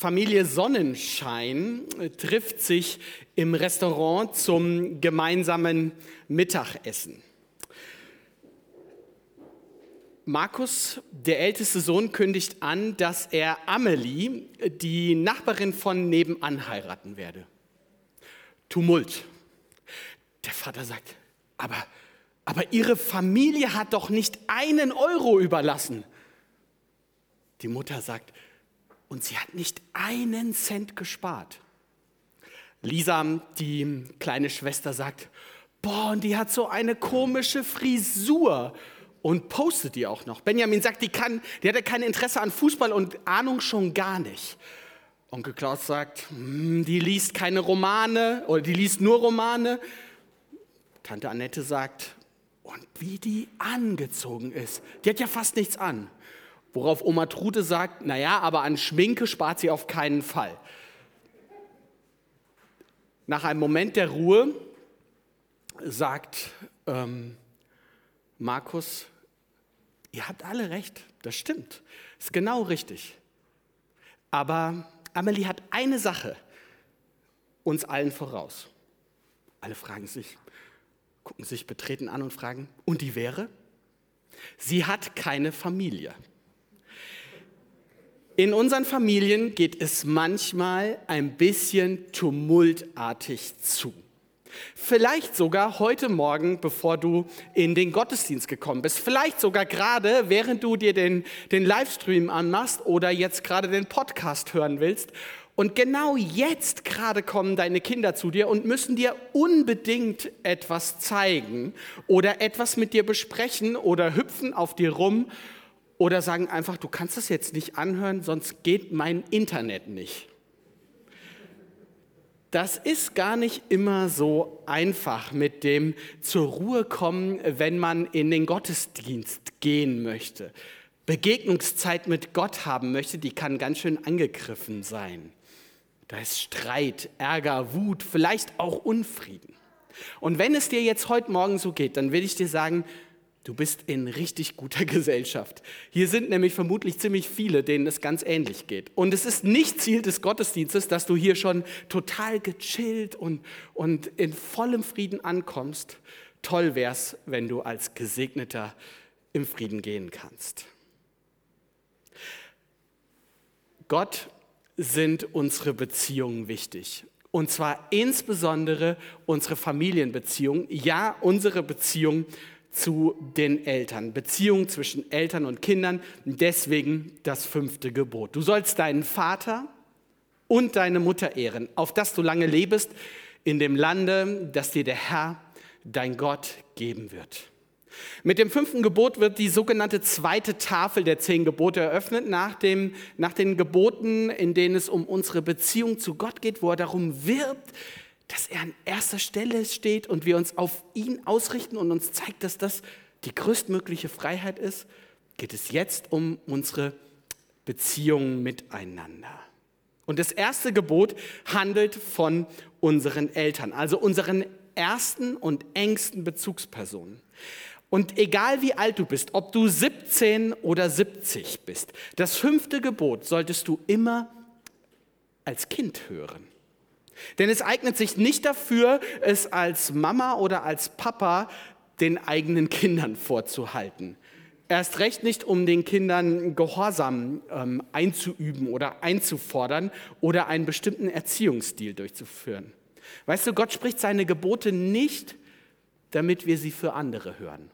Familie Sonnenschein trifft sich im Restaurant zum gemeinsamen Mittagessen. Markus, der älteste Sohn, kündigt an, dass er Amelie, die Nachbarin von nebenan, heiraten werde. Tumult. Der Vater sagt, aber, aber ihre Familie hat doch nicht einen Euro überlassen. Die Mutter sagt, und sie hat nicht einen Cent gespart. Lisa, die kleine Schwester, sagt, boah, und die hat so eine komische Frisur und postet die auch noch. Benjamin sagt, die, kann, die hatte kein Interesse an Fußball und Ahnung schon gar nicht. Onkel Klaus sagt, hm, die liest keine Romane oder die liest nur Romane. Tante Annette sagt, und wie die angezogen ist. Die hat ja fast nichts an. Worauf Oma Trude sagt, naja, aber an Schminke spart sie auf keinen Fall. Nach einem Moment der Ruhe sagt ähm, Markus, ihr habt alle recht, das stimmt, ist genau richtig. Aber Amelie hat eine Sache uns allen voraus. Alle fragen sich, gucken sich betreten an und fragen, und die wäre? Sie hat keine Familie. In unseren Familien geht es manchmal ein bisschen tumultartig zu. Vielleicht sogar heute Morgen, bevor du in den Gottesdienst gekommen bist. Vielleicht sogar gerade, während du dir den, den Livestream anmachst oder jetzt gerade den Podcast hören willst. Und genau jetzt gerade kommen deine Kinder zu dir und müssen dir unbedingt etwas zeigen oder etwas mit dir besprechen oder hüpfen auf dir rum oder sagen einfach, du kannst das jetzt nicht anhören, sonst geht mein Internet nicht. Das ist gar nicht immer so einfach mit dem zur Ruhe kommen, wenn man in den Gottesdienst gehen möchte. Begegnungszeit mit Gott haben möchte, die kann ganz schön angegriffen sein. Da ist Streit, Ärger, Wut, vielleicht auch Unfrieden. Und wenn es dir jetzt heute Morgen so geht, dann will ich dir sagen, Du bist in richtig guter Gesellschaft. Hier sind nämlich vermutlich ziemlich viele, denen es ganz ähnlich geht. Und es ist nicht Ziel des Gottesdienstes, dass du hier schon total gechillt und, und in vollem Frieden ankommst. Toll wär's, wenn du als Gesegneter im Frieden gehen kannst. Gott sind unsere Beziehungen wichtig. Und zwar insbesondere unsere Familienbeziehung, ja, unsere Beziehung zu den Eltern, Beziehung zwischen Eltern und Kindern, deswegen das fünfte Gebot. Du sollst deinen Vater und deine Mutter ehren, auf dass du lange lebst in dem Lande, das dir der Herr, dein Gott, geben wird. Mit dem fünften Gebot wird die sogenannte zweite Tafel der zehn Gebote eröffnet, nach, dem, nach den Geboten, in denen es um unsere Beziehung zu Gott geht, wo er darum wirbt, dass er an erster Stelle steht und wir uns auf ihn ausrichten und uns zeigt, dass das die größtmögliche Freiheit ist, geht es jetzt um unsere Beziehungen miteinander. Und das erste Gebot handelt von unseren Eltern, also unseren ersten und engsten Bezugspersonen. Und egal wie alt du bist, ob du 17 oder 70 bist, das fünfte Gebot solltest du immer als Kind hören. Denn es eignet sich nicht dafür, es als Mama oder als Papa den eigenen Kindern vorzuhalten. Erst recht nicht, um den Kindern Gehorsam ähm, einzuüben oder einzufordern oder einen bestimmten Erziehungsstil durchzuführen. Weißt du, Gott spricht seine Gebote nicht, damit wir sie für andere hören,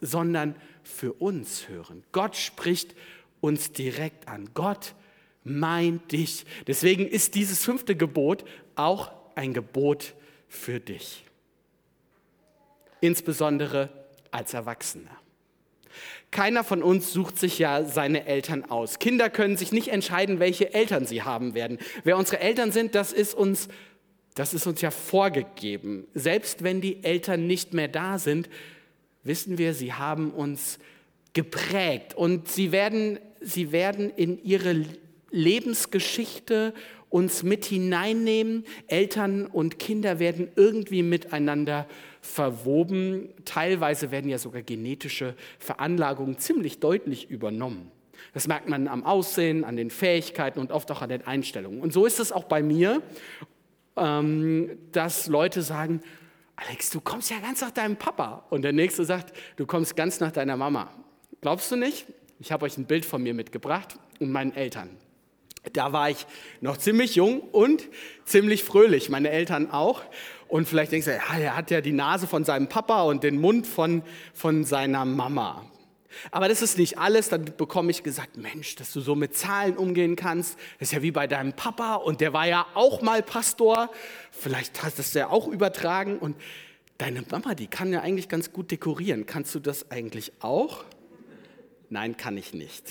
sondern für uns hören. Gott spricht uns direkt an. Gott meint dich. Deswegen ist dieses fünfte Gebot auch ein Gebot für dich. Insbesondere als Erwachsener. Keiner von uns sucht sich ja seine Eltern aus. Kinder können sich nicht entscheiden, welche Eltern sie haben werden. Wer unsere Eltern sind, das ist uns, das ist uns ja vorgegeben. Selbst wenn die Eltern nicht mehr da sind, wissen wir, sie haben uns geprägt und sie werden, sie werden in ihre Lebensgeschichte uns mit hineinnehmen. Eltern und Kinder werden irgendwie miteinander verwoben. Teilweise werden ja sogar genetische Veranlagungen ziemlich deutlich übernommen. Das merkt man am Aussehen, an den Fähigkeiten und oft auch an den Einstellungen. Und so ist es auch bei mir, ähm, dass Leute sagen, Alex, du kommst ja ganz nach deinem Papa. Und der nächste sagt, du kommst ganz nach deiner Mama. Glaubst du nicht? Ich habe euch ein Bild von mir mitgebracht und meinen Eltern. Da war ich noch ziemlich jung und ziemlich fröhlich, meine Eltern auch. Und vielleicht denkst du, ja, er hat ja die Nase von seinem Papa und den Mund von, von seiner Mama. Aber das ist nicht alles. Dann bekomme ich gesagt, Mensch, dass du so mit Zahlen umgehen kannst. Das ist ja wie bei deinem Papa und der war ja auch mal Pastor. Vielleicht hast du das ja auch übertragen. Und deine Mama, die kann ja eigentlich ganz gut dekorieren. Kannst du das eigentlich auch? Nein, kann ich nicht.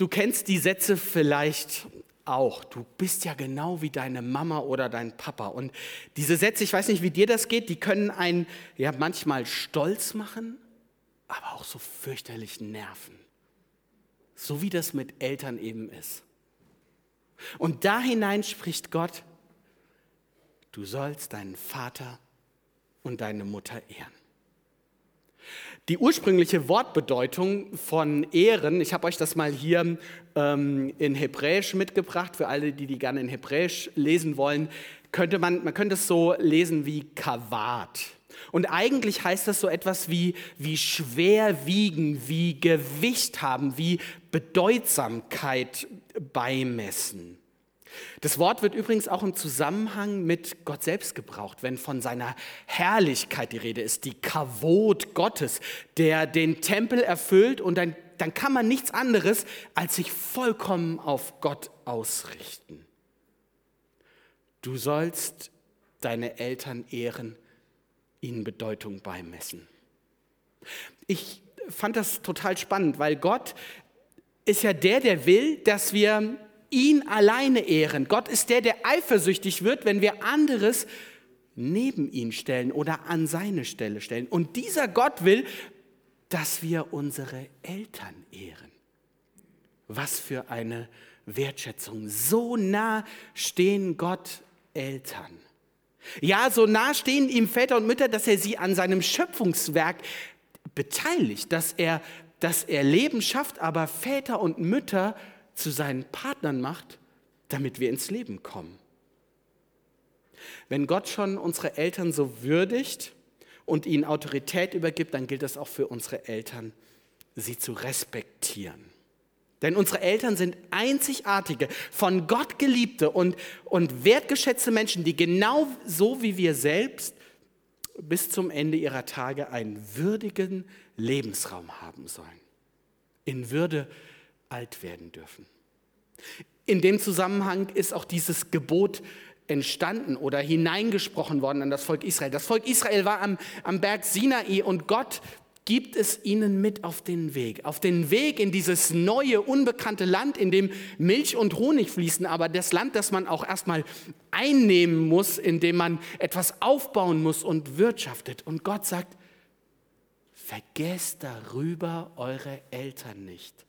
Du kennst die Sätze vielleicht auch. Du bist ja genau wie deine Mama oder dein Papa. Und diese Sätze, ich weiß nicht, wie dir das geht, die können einen ja manchmal stolz machen, aber auch so fürchterlich nerven. So wie das mit Eltern eben ist. Und da hinein spricht Gott, du sollst deinen Vater und deine Mutter ehren. Die ursprüngliche Wortbedeutung von Ehren, ich habe euch das mal hier ähm, in Hebräisch mitgebracht, für alle, die die gerne in Hebräisch lesen wollen, könnte man, man könnte es so lesen wie Kavat. Und eigentlich heißt das so etwas wie, wie schwer wiegen, wie Gewicht haben, wie Bedeutsamkeit beimessen. Das Wort wird übrigens auch im Zusammenhang mit Gott selbst gebraucht, wenn von seiner Herrlichkeit die Rede ist, die Kavot Gottes, der den Tempel erfüllt und dann, dann kann man nichts anderes als sich vollkommen auf Gott ausrichten. Du sollst deine Eltern ehren, ihnen Bedeutung beimessen. Ich fand das total spannend, weil Gott ist ja der, der will, dass wir ihn alleine ehren. Gott ist der, der eifersüchtig wird, wenn wir anderes neben ihn stellen oder an seine Stelle stellen. Und dieser Gott will, dass wir unsere Eltern ehren. Was für eine Wertschätzung. So nah stehen Gott Eltern. Ja, so nah stehen ihm Väter und Mütter, dass er sie an seinem Schöpfungswerk beteiligt, dass er, dass er Leben schafft, aber Väter und Mütter zu seinen Partnern macht, damit wir ins Leben kommen. Wenn Gott schon unsere Eltern so würdigt und ihnen Autorität übergibt, dann gilt es auch für unsere Eltern, sie zu respektieren. Denn unsere Eltern sind einzigartige, von Gott geliebte und, und wertgeschätzte Menschen, die genau so wie wir selbst bis zum Ende ihrer Tage einen würdigen Lebensraum haben sollen. In Würde alt werden dürfen. In dem Zusammenhang ist auch dieses Gebot entstanden oder hineingesprochen worden an das Volk Israel. Das Volk Israel war am, am Berg Sinai und Gott gibt es ihnen mit auf den Weg. Auf den Weg in dieses neue, unbekannte Land, in dem Milch und Honig fließen, aber das Land, das man auch erstmal einnehmen muss, in dem man etwas aufbauen muss und wirtschaftet. Und Gott sagt, vergesst darüber eure Eltern nicht.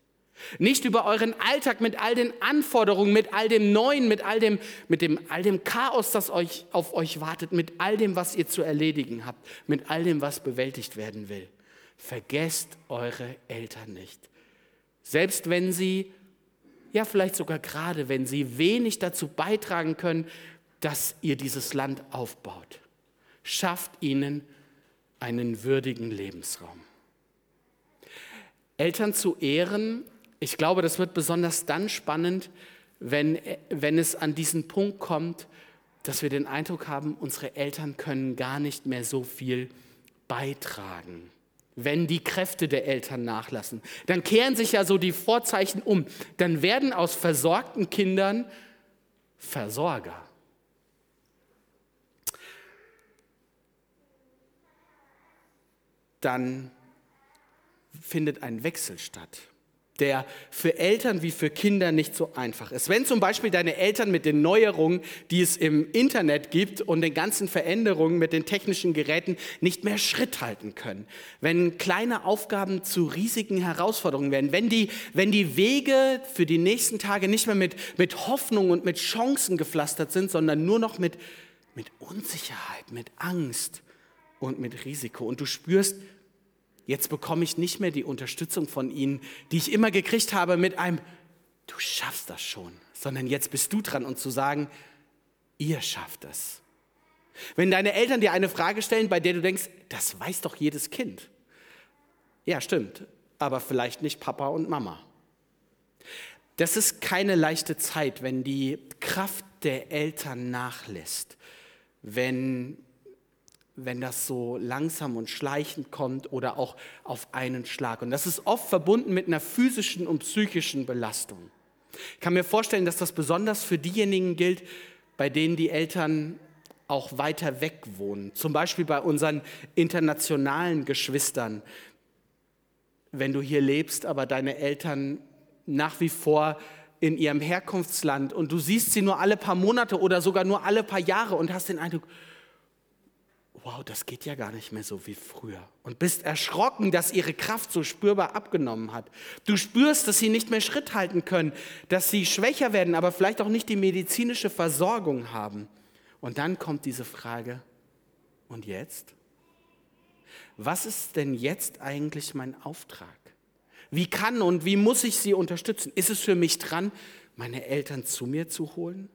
Nicht über euren Alltag mit all den Anforderungen, mit all dem Neuen, mit all dem, mit dem, all dem Chaos, das euch, auf euch wartet, mit all dem, was ihr zu erledigen habt, mit all dem, was bewältigt werden will. Vergesst eure Eltern nicht. Selbst wenn sie, ja vielleicht sogar gerade, wenn sie wenig dazu beitragen können, dass ihr dieses Land aufbaut. Schafft ihnen einen würdigen Lebensraum. Eltern zu ehren ich glaube, das wird besonders dann spannend, wenn, wenn es an diesen Punkt kommt, dass wir den Eindruck haben, unsere Eltern können gar nicht mehr so viel beitragen. Wenn die Kräfte der Eltern nachlassen, dann kehren sich ja so die Vorzeichen um. Dann werden aus versorgten Kindern Versorger. Dann findet ein Wechsel statt der für Eltern wie für Kinder nicht so einfach ist. Wenn zum Beispiel deine Eltern mit den Neuerungen, die es im Internet gibt und den ganzen Veränderungen mit den technischen Geräten nicht mehr Schritt halten können, wenn kleine Aufgaben zu riesigen Herausforderungen werden, wenn die, wenn die Wege für die nächsten Tage nicht mehr mit, mit Hoffnung und mit Chancen gepflastert sind, sondern nur noch mit, mit Unsicherheit, mit Angst und mit Risiko und du spürst, Jetzt bekomme ich nicht mehr die Unterstützung von ihnen, die ich immer gekriegt habe mit einem, du schaffst das schon, sondern jetzt bist du dran und zu sagen, ihr schafft es. Wenn deine Eltern dir eine Frage stellen, bei der du denkst, das weiß doch jedes Kind. Ja, stimmt, aber vielleicht nicht Papa und Mama. Das ist keine leichte Zeit, wenn die Kraft der Eltern nachlässt, wenn, wenn das so langsam und schleichend kommt oder auch auf einen Schlag. Und das ist oft verbunden mit einer physischen und psychischen Belastung. Ich kann mir vorstellen, dass das besonders für diejenigen gilt, bei denen die Eltern auch weiter weg wohnen. Zum Beispiel bei unseren internationalen Geschwistern. Wenn du hier lebst, aber deine Eltern nach wie vor in ihrem Herkunftsland und du siehst sie nur alle paar Monate oder sogar nur alle paar Jahre und hast den Eindruck, wow, das geht ja gar nicht mehr so wie früher. Und bist erschrocken, dass ihre Kraft so spürbar abgenommen hat. Du spürst, dass sie nicht mehr Schritt halten können, dass sie schwächer werden, aber vielleicht auch nicht die medizinische Versorgung haben. Und dann kommt diese Frage, und jetzt? Was ist denn jetzt eigentlich mein Auftrag? Wie kann und wie muss ich sie unterstützen? Ist es für mich dran, meine Eltern zu mir zu holen?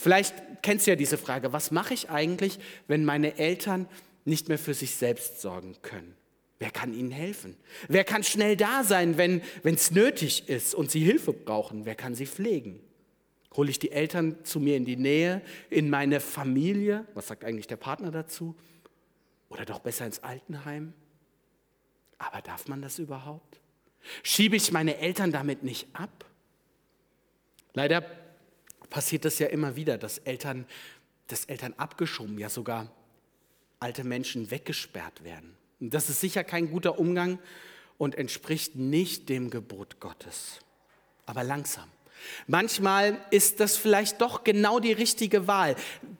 Vielleicht kennst du ja diese Frage, was mache ich eigentlich, wenn meine Eltern nicht mehr für sich selbst sorgen können? Wer kann ihnen helfen? Wer kann schnell da sein, wenn es nötig ist und sie Hilfe brauchen? Wer kann sie pflegen? Hole ich die Eltern zu mir in die Nähe, in meine Familie? Was sagt eigentlich der Partner dazu? Oder doch besser ins Altenheim? Aber darf man das überhaupt? Schiebe ich meine Eltern damit nicht ab? Leider passiert das ja immer wieder, dass Eltern, dass Eltern abgeschoben, ja sogar alte Menschen weggesperrt werden. Und das ist sicher kein guter Umgang und entspricht nicht dem Gebot Gottes. Aber langsam. Manchmal ist das vielleicht doch genau die richtige Wahl,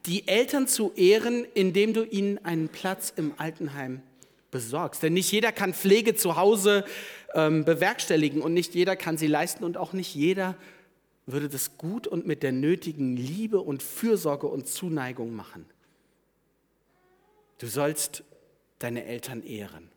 die Eltern zu ehren, indem du ihnen einen Platz im Altenheim besorgst. Denn nicht jeder kann Pflege zu Hause ähm, bewerkstelligen und nicht jeder kann sie leisten und auch nicht jeder würde das gut und mit der nötigen Liebe und Fürsorge und Zuneigung machen. Du sollst deine Eltern ehren.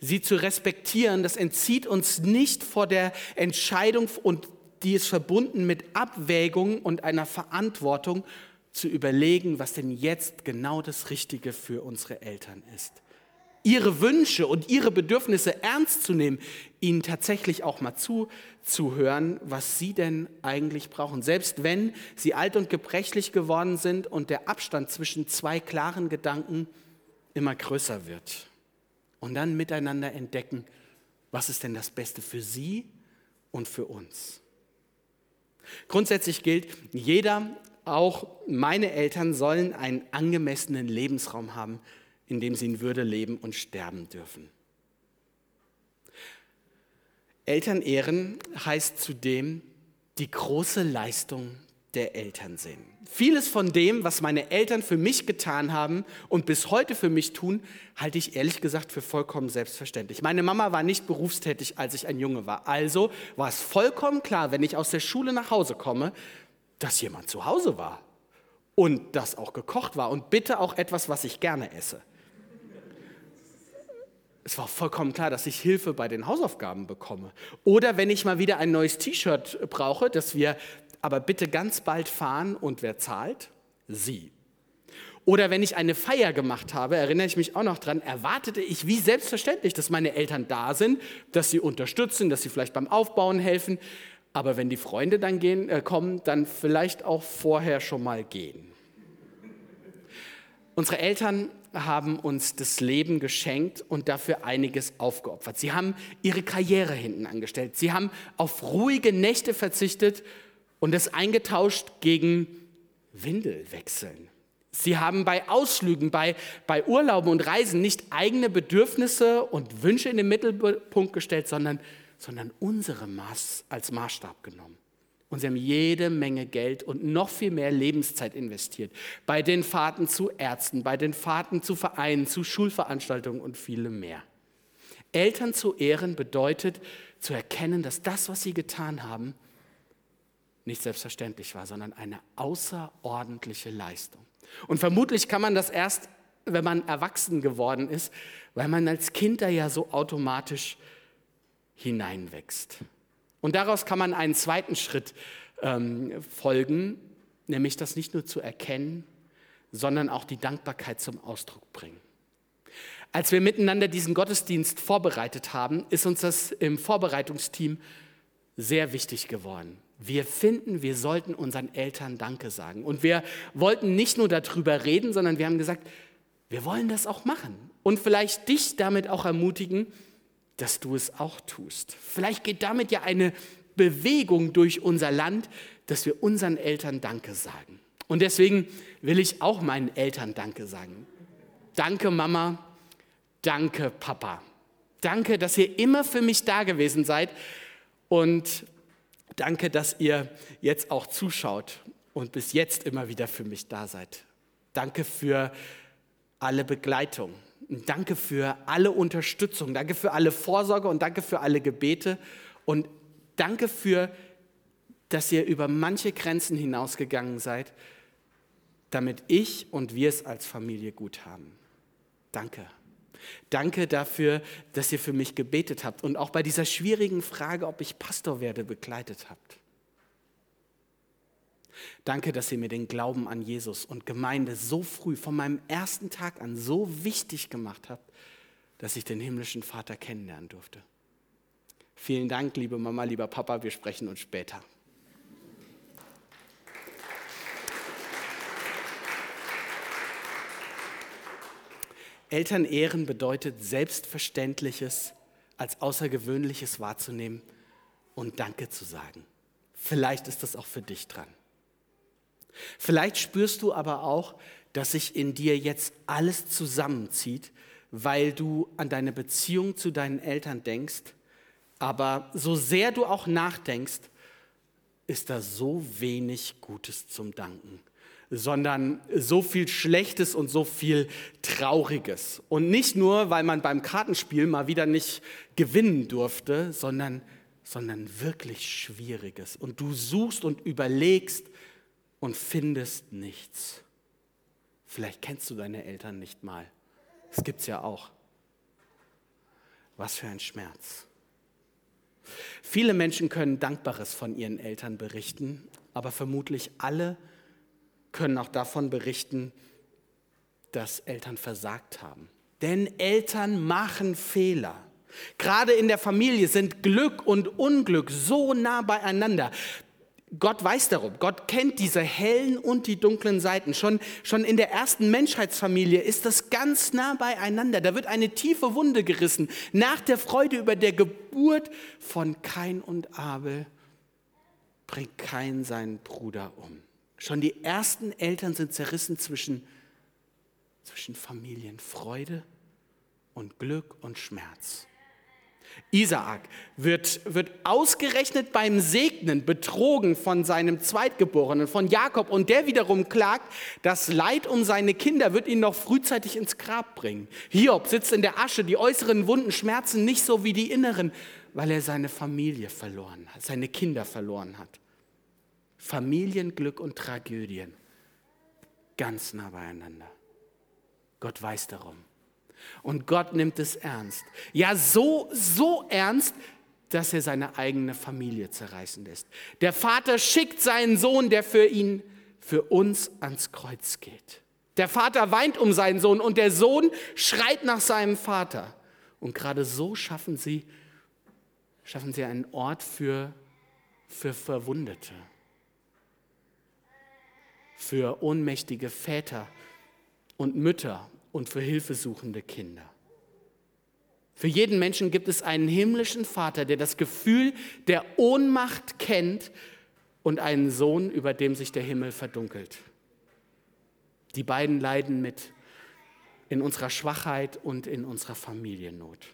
Sie zu respektieren, das entzieht uns nicht vor der Entscheidung und die ist verbunden mit Abwägung und einer Verantwortung zu überlegen, was denn jetzt genau das Richtige für unsere Eltern ist ihre Wünsche und ihre Bedürfnisse ernst zu nehmen, ihnen tatsächlich auch mal zuzuhören, was sie denn eigentlich brauchen. Selbst wenn sie alt und gebrechlich geworden sind und der Abstand zwischen zwei klaren Gedanken immer größer wird. Und dann miteinander entdecken, was ist denn das Beste für sie und für uns. Grundsätzlich gilt, jeder, auch meine Eltern, sollen einen angemessenen Lebensraum haben, in dem sie in Würde leben und sterben dürfen. Elternehren heißt zudem die große Leistung der Eltern sehen. Vieles von dem, was meine Eltern für mich getan haben und bis heute für mich tun, halte ich ehrlich gesagt für vollkommen selbstverständlich. Meine Mama war nicht berufstätig, als ich ein Junge war. Also war es vollkommen klar, wenn ich aus der Schule nach Hause komme, dass jemand zu Hause war und das auch gekocht war und bitte auch etwas, was ich gerne esse es war vollkommen klar, dass ich Hilfe bei den Hausaufgaben bekomme. Oder wenn ich mal wieder ein neues T-Shirt brauche, dass wir aber bitte ganz bald fahren und wer zahlt? Sie. Oder wenn ich eine Feier gemacht habe, erinnere ich mich auch noch dran, erwartete ich wie selbstverständlich, dass meine Eltern da sind, dass sie unterstützen, dass sie vielleicht beim Aufbauen helfen. Aber wenn die Freunde dann gehen, äh, kommen, dann vielleicht auch vorher schon mal gehen. Unsere Eltern haben uns das Leben geschenkt und dafür einiges aufgeopfert. Sie haben ihre Karriere hinten angestellt. Sie haben auf ruhige Nächte verzichtet und es eingetauscht gegen Windelwechseln. Sie haben bei Ausflügen, bei, bei Urlauben und Reisen nicht eigene Bedürfnisse und Wünsche in den Mittelpunkt gestellt, sondern, sondern unsere Maß als Maßstab genommen. Und sie haben jede Menge Geld und noch viel mehr Lebenszeit investiert. Bei den Fahrten zu Ärzten, bei den Fahrten zu Vereinen, zu Schulveranstaltungen und vielem mehr. Eltern zu ehren bedeutet zu erkennen, dass das, was sie getan haben, nicht selbstverständlich war, sondern eine außerordentliche Leistung. Und vermutlich kann man das erst wenn man erwachsen geworden ist, weil man als Kind da ja so automatisch hineinwächst. Und daraus kann man einen zweiten Schritt ähm, folgen, nämlich das nicht nur zu erkennen, sondern auch die Dankbarkeit zum Ausdruck bringen. Als wir miteinander diesen Gottesdienst vorbereitet haben, ist uns das im Vorbereitungsteam sehr wichtig geworden. Wir finden, wir sollten unseren Eltern Danke sagen. Und wir wollten nicht nur darüber reden, sondern wir haben gesagt, wir wollen das auch machen. Und vielleicht dich damit auch ermutigen, dass du es auch tust. Vielleicht geht damit ja eine Bewegung durch unser Land, dass wir unseren Eltern Danke sagen. Und deswegen will ich auch meinen Eltern Danke sagen. Danke Mama, danke Papa. Danke, dass ihr immer für mich da gewesen seid und danke, dass ihr jetzt auch zuschaut und bis jetzt immer wieder für mich da seid. Danke für alle Begleitung. Danke für alle Unterstützung. Danke für alle Vorsorge und danke für alle Gebete. Und danke für, dass ihr über manche Grenzen hinausgegangen seid, damit ich und wir es als Familie gut haben. Danke. Danke dafür, dass ihr für mich gebetet habt und auch bei dieser schwierigen Frage, ob ich Pastor werde, begleitet habt. Danke, dass ihr mir den Glauben an Jesus und Gemeinde so früh, von meinem ersten Tag an, so wichtig gemacht habt, dass ich den himmlischen Vater kennenlernen durfte. Vielen Dank, liebe Mama, lieber Papa, wir sprechen uns später. Elternehren bedeutet Selbstverständliches als Außergewöhnliches wahrzunehmen und Danke zu sagen. Vielleicht ist das auch für dich dran. Vielleicht spürst du aber auch, dass sich in dir jetzt alles zusammenzieht, weil du an deine Beziehung zu deinen Eltern denkst. Aber so sehr du auch nachdenkst, ist da so wenig Gutes zum Danken sondern so viel Schlechtes und so viel Trauriges. Und nicht nur, weil man beim Kartenspiel mal wieder nicht gewinnen durfte, sondern, sondern wirklich Schwieriges. Und du suchst und überlegst und findest nichts. Vielleicht kennst du deine Eltern nicht mal. Das gibt es ja auch. Was für ein Schmerz. Viele Menschen können Dankbares von ihren Eltern berichten, aber vermutlich alle können auch davon berichten, dass Eltern versagt haben. Denn Eltern machen Fehler. Gerade in der Familie sind Glück und Unglück so nah beieinander. Gott weiß darum. Gott kennt diese hellen und die dunklen Seiten. Schon, schon in der ersten Menschheitsfamilie ist das ganz nah beieinander. Da wird eine tiefe Wunde gerissen. Nach der Freude über der Geburt von Kain und Abel bringt Kain seinen Bruder um. Schon die ersten Eltern sind zerrissen zwischen, zwischen Familienfreude und Glück und Schmerz. Isaak wird, wird ausgerechnet beim Segnen betrogen von seinem Zweitgeborenen, von Jakob. Und der wiederum klagt, das Leid um seine Kinder wird ihn noch frühzeitig ins Grab bringen. Hiob sitzt in der Asche, die äußeren Wunden schmerzen nicht so wie die inneren, weil er seine Familie verloren hat, seine Kinder verloren hat. Familienglück und Tragödien ganz nah beieinander. Gott weiß darum. Und Gott nimmt es ernst. Ja, so, so ernst, dass er seine eigene Familie zerreißen lässt. Der Vater schickt seinen Sohn, der für ihn, für uns ans Kreuz geht. Der Vater weint um seinen Sohn und der Sohn schreit nach seinem Vater. Und gerade so schaffen sie, schaffen sie einen Ort für, für Verwundete für ohnmächtige Väter und Mütter und für hilfesuchende Kinder. Für jeden Menschen gibt es einen himmlischen Vater, der das Gefühl der Ohnmacht kennt und einen Sohn, über dem sich der Himmel verdunkelt. Die beiden leiden mit in unserer Schwachheit und in unserer Familiennot.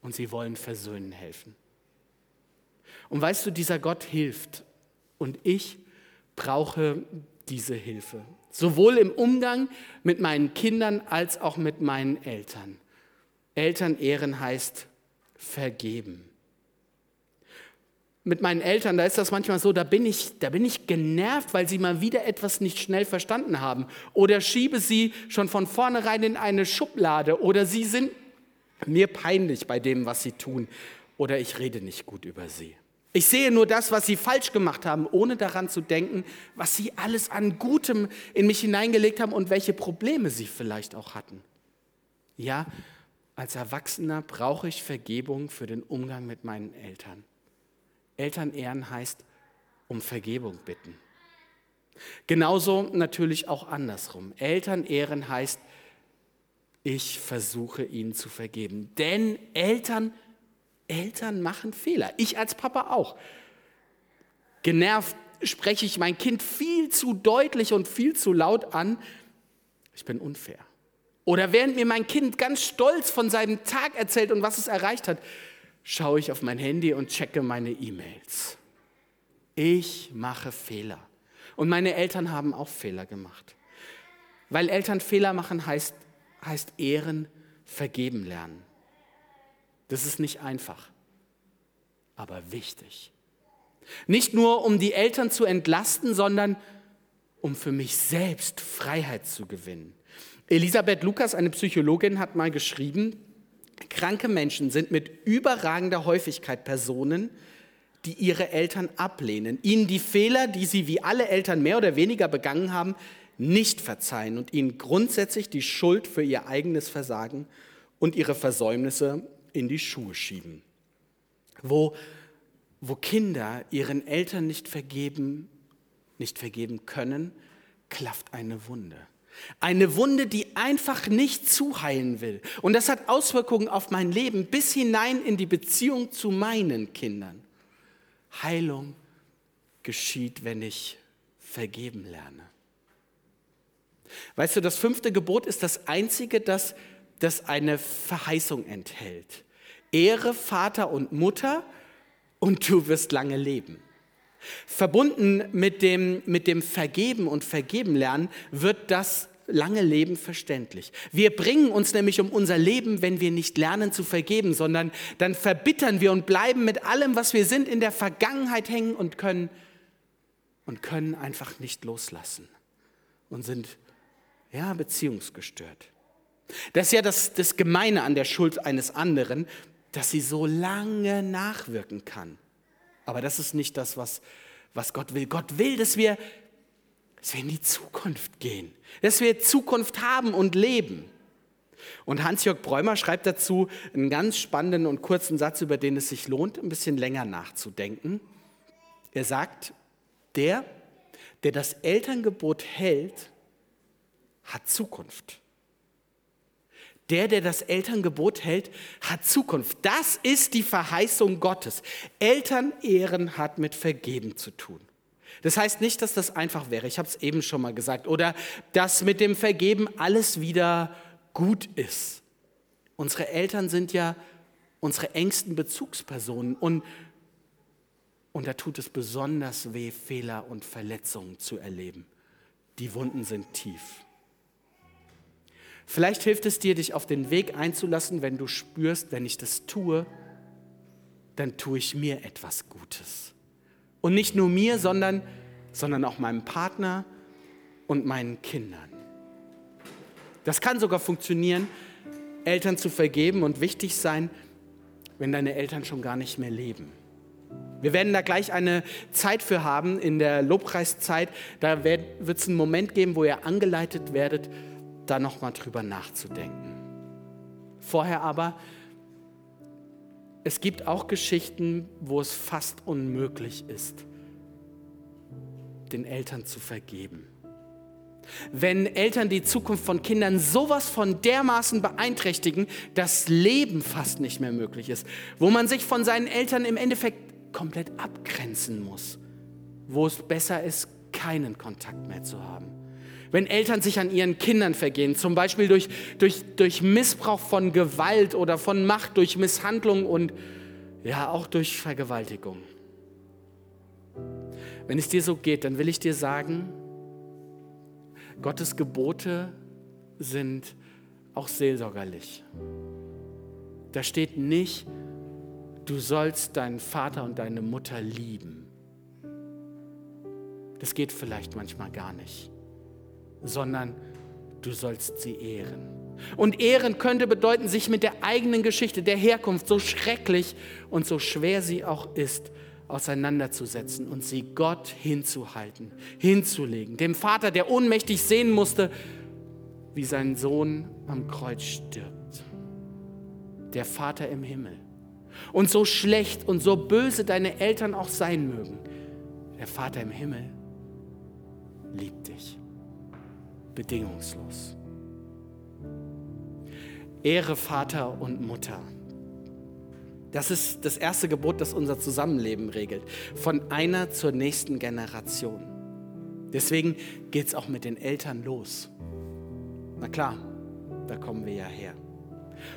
Und sie wollen versöhnen helfen. Und weißt du, dieser Gott hilft. Und ich brauche diese Hilfe. Sowohl im Umgang mit meinen Kindern als auch mit meinen Eltern. Eltern ehren heißt vergeben. mit meinen Eltern, da ist das manchmal so, da bin ich, da bin ich genervt, weil sie mal wieder etwas nicht schnell verstanden haben. Oder schiebe sie schon von vornherein in eine Schublade. Oder sie sind mir peinlich bei dem, was sie tun. Oder ich rede nicht gut über sie. Ich sehe nur das, was sie falsch gemacht haben, ohne daran zu denken, was sie alles an Gutem in mich hineingelegt haben und welche Probleme sie vielleicht auch hatten. Ja, als Erwachsener brauche ich Vergebung für den Umgang mit meinen Eltern. Eltern ehren heißt um Vergebung bitten. Genauso natürlich auch andersrum. Eltern ehren heißt, ich versuche ihnen zu vergeben. Denn Eltern Eltern machen Fehler. Ich als Papa auch. Genervt spreche ich mein Kind viel zu deutlich und viel zu laut an. Ich bin unfair. Oder während mir mein Kind ganz stolz von seinem Tag erzählt und was es erreicht hat, schaue ich auf mein Handy und checke meine E-Mails. Ich mache Fehler. Und meine Eltern haben auch Fehler gemacht. Weil Eltern Fehler machen heißt, heißt ehren, vergeben lernen. Das ist nicht einfach, aber wichtig. Nicht nur, um die Eltern zu entlasten, sondern um für mich selbst Freiheit zu gewinnen. Elisabeth Lukas, eine Psychologin, hat mal geschrieben, kranke Menschen sind mit überragender Häufigkeit Personen, die ihre Eltern ablehnen, ihnen die Fehler, die sie wie alle Eltern mehr oder weniger begangen haben, nicht verzeihen und ihnen grundsätzlich die Schuld für ihr eigenes Versagen und ihre Versäumnisse in die Schuhe schieben. Wo, wo Kinder ihren Eltern nicht vergeben, nicht vergeben können, klafft eine Wunde. Eine Wunde, die einfach nicht zuheilen will. Und das hat Auswirkungen auf mein Leben bis hinein in die Beziehung zu meinen Kindern. Heilung geschieht, wenn ich vergeben lerne. Weißt du, das fünfte Gebot ist das einzige, das, das eine Verheißung enthält. Ehre Vater und Mutter und du wirst lange leben. Verbunden mit dem, mit dem Vergeben und Vergeben lernen wird das lange Leben verständlich. Wir bringen uns nämlich um unser Leben, wenn wir nicht lernen zu vergeben, sondern dann verbittern wir und bleiben mit allem, was wir sind, in der Vergangenheit hängen und können, und können einfach nicht loslassen und sind ja beziehungsgestört. Das ist ja das, das Gemeine an der Schuld eines anderen dass sie so lange nachwirken kann. Aber das ist nicht das, was, was Gott will. Gott will, dass wir, dass wir in die Zukunft gehen, dass wir Zukunft haben und leben. Und Hans-Jörg Bräumer schreibt dazu einen ganz spannenden und kurzen Satz, über den es sich lohnt, ein bisschen länger nachzudenken. Er sagt, der, der das Elterngebot hält, hat Zukunft. Der, der das Elterngebot hält, hat Zukunft. Das ist die Verheißung Gottes. Elternehren hat mit Vergeben zu tun. Das heißt nicht, dass das einfach wäre. Ich habe es eben schon mal gesagt. Oder dass mit dem Vergeben alles wieder gut ist. Unsere Eltern sind ja unsere engsten Bezugspersonen. Und, und da tut es besonders weh, Fehler und Verletzungen zu erleben. Die Wunden sind tief. Vielleicht hilft es dir, dich auf den Weg einzulassen, wenn du spürst, wenn ich das tue, dann tue ich mir etwas Gutes. Und nicht nur mir, sondern, sondern auch meinem Partner und meinen Kindern. Das kann sogar funktionieren, Eltern zu vergeben und wichtig sein, wenn deine Eltern schon gar nicht mehr leben. Wir werden da gleich eine Zeit für haben in der Lobpreiszeit. Da wird es einen Moment geben, wo ihr angeleitet werdet, da nochmal drüber nachzudenken. Vorher aber, es gibt auch Geschichten, wo es fast unmöglich ist, den Eltern zu vergeben. Wenn Eltern die Zukunft von Kindern sowas von dermaßen beeinträchtigen, dass Leben fast nicht mehr möglich ist, wo man sich von seinen Eltern im Endeffekt komplett abgrenzen muss, wo es besser ist, keinen Kontakt mehr zu haben wenn Eltern sich an ihren Kindern vergehen, zum Beispiel durch, durch, durch Missbrauch von Gewalt oder von Macht, durch Misshandlung und ja auch durch Vergewaltigung. Wenn es dir so geht, dann will ich dir sagen, Gottes Gebote sind auch seelsorgerlich. Da steht nicht, du sollst deinen Vater und deine Mutter lieben. Das geht vielleicht manchmal gar nicht, sondern du sollst sie ehren. Und ehren könnte bedeuten, sich mit der eigenen Geschichte, der Herkunft, so schrecklich und so schwer sie auch ist, auseinanderzusetzen und sie Gott hinzuhalten, hinzulegen. Dem Vater, der ohnmächtig sehen musste, wie sein Sohn am Kreuz stirbt. Der Vater im Himmel. Und so schlecht und so böse deine Eltern auch sein mögen, der Vater im Himmel liebt dich. Bedingungslos. Ehre Vater und Mutter. Das ist das erste Gebot, das unser Zusammenleben regelt. Von einer zur nächsten Generation. Deswegen geht es auch mit den Eltern los. Na klar, da kommen wir ja her.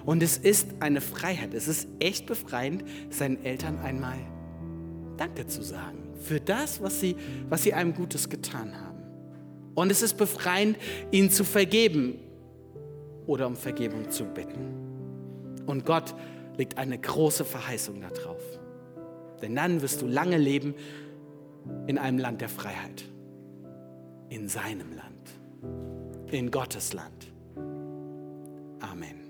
Und es ist eine Freiheit, es ist echt befreiend, seinen Eltern einmal Danke zu sagen für das, was sie, was sie einem Gutes getan haben. Und es ist befreiend, ihnen zu vergeben oder um Vergebung zu bitten. Und Gott liegt eine große Verheißung darauf. Denn dann wirst du lange leben in einem Land der Freiheit. In seinem Land. In Gottes Land. Amen.